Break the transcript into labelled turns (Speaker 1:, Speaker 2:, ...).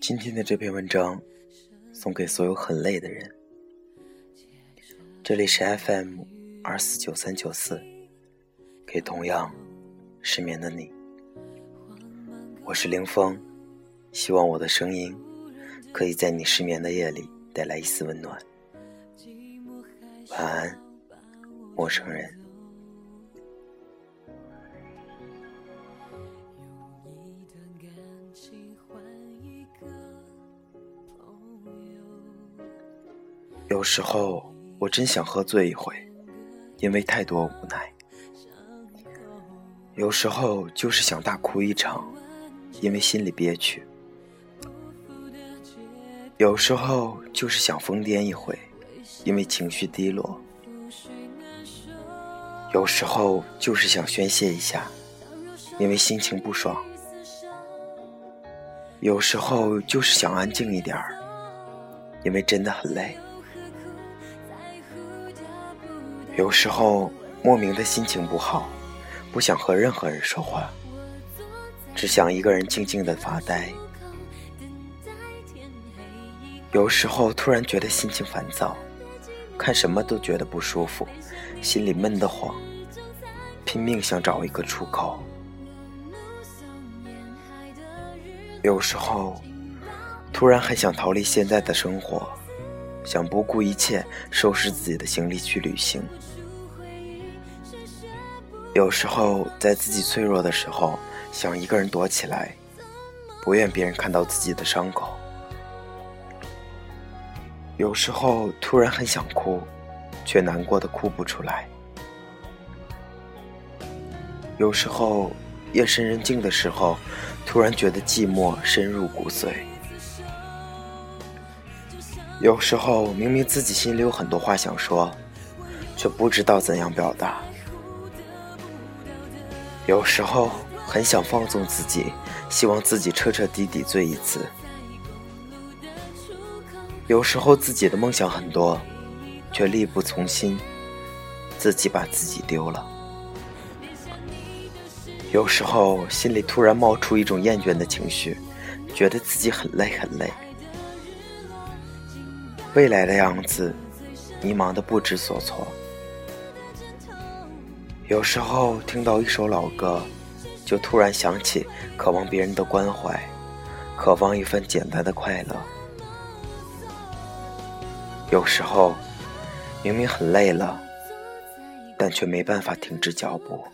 Speaker 1: 今天的这篇文章送给所有很累的人。这里是 fm 二四九三九四给同样失眠的你。我是凌风，希望我的声音可以在你失眠的夜里带来一丝温暖。晚安，陌生人。有时候我真想喝醉一回，因为太多无奈；有时候就是想大哭一场，因为心里憋屈；有时候就是想疯癫一回，因为情绪低落；有时候就是想宣泄一下，因为心情不爽；有时候就是想安静一点儿，因为真的很累。有时候莫名的心情不好，不想和任何人说话，只想一个人静静的发呆。有时候突然觉得心情烦躁，看什么都觉得不舒服，心里闷得慌，拼命想找一个出口。有时候突然很想逃离现在的生活。想不顾一切收拾自己的行李去旅行。有时候在自己脆弱的时候，想一个人躲起来，不愿别人看到自己的伤口。有时候突然很想哭，却难过的哭不出来。有时候夜深人静的时候，突然觉得寂寞深入骨髓。有时候明明自己心里有很多话想说，却不知道怎样表达。有时候很想放纵自己，希望自己彻彻底底醉一次。有时候自己的梦想很多，却力不从心，自己把自己丢了。有时候心里突然冒出一种厌倦的情绪，觉得自己很累很累。未来的样子，迷茫的不知所措。有时候听到一首老歌，就突然想起渴望别人的关怀，渴望一份简单的快乐。有时候明明很累了，但却没办法停止脚步。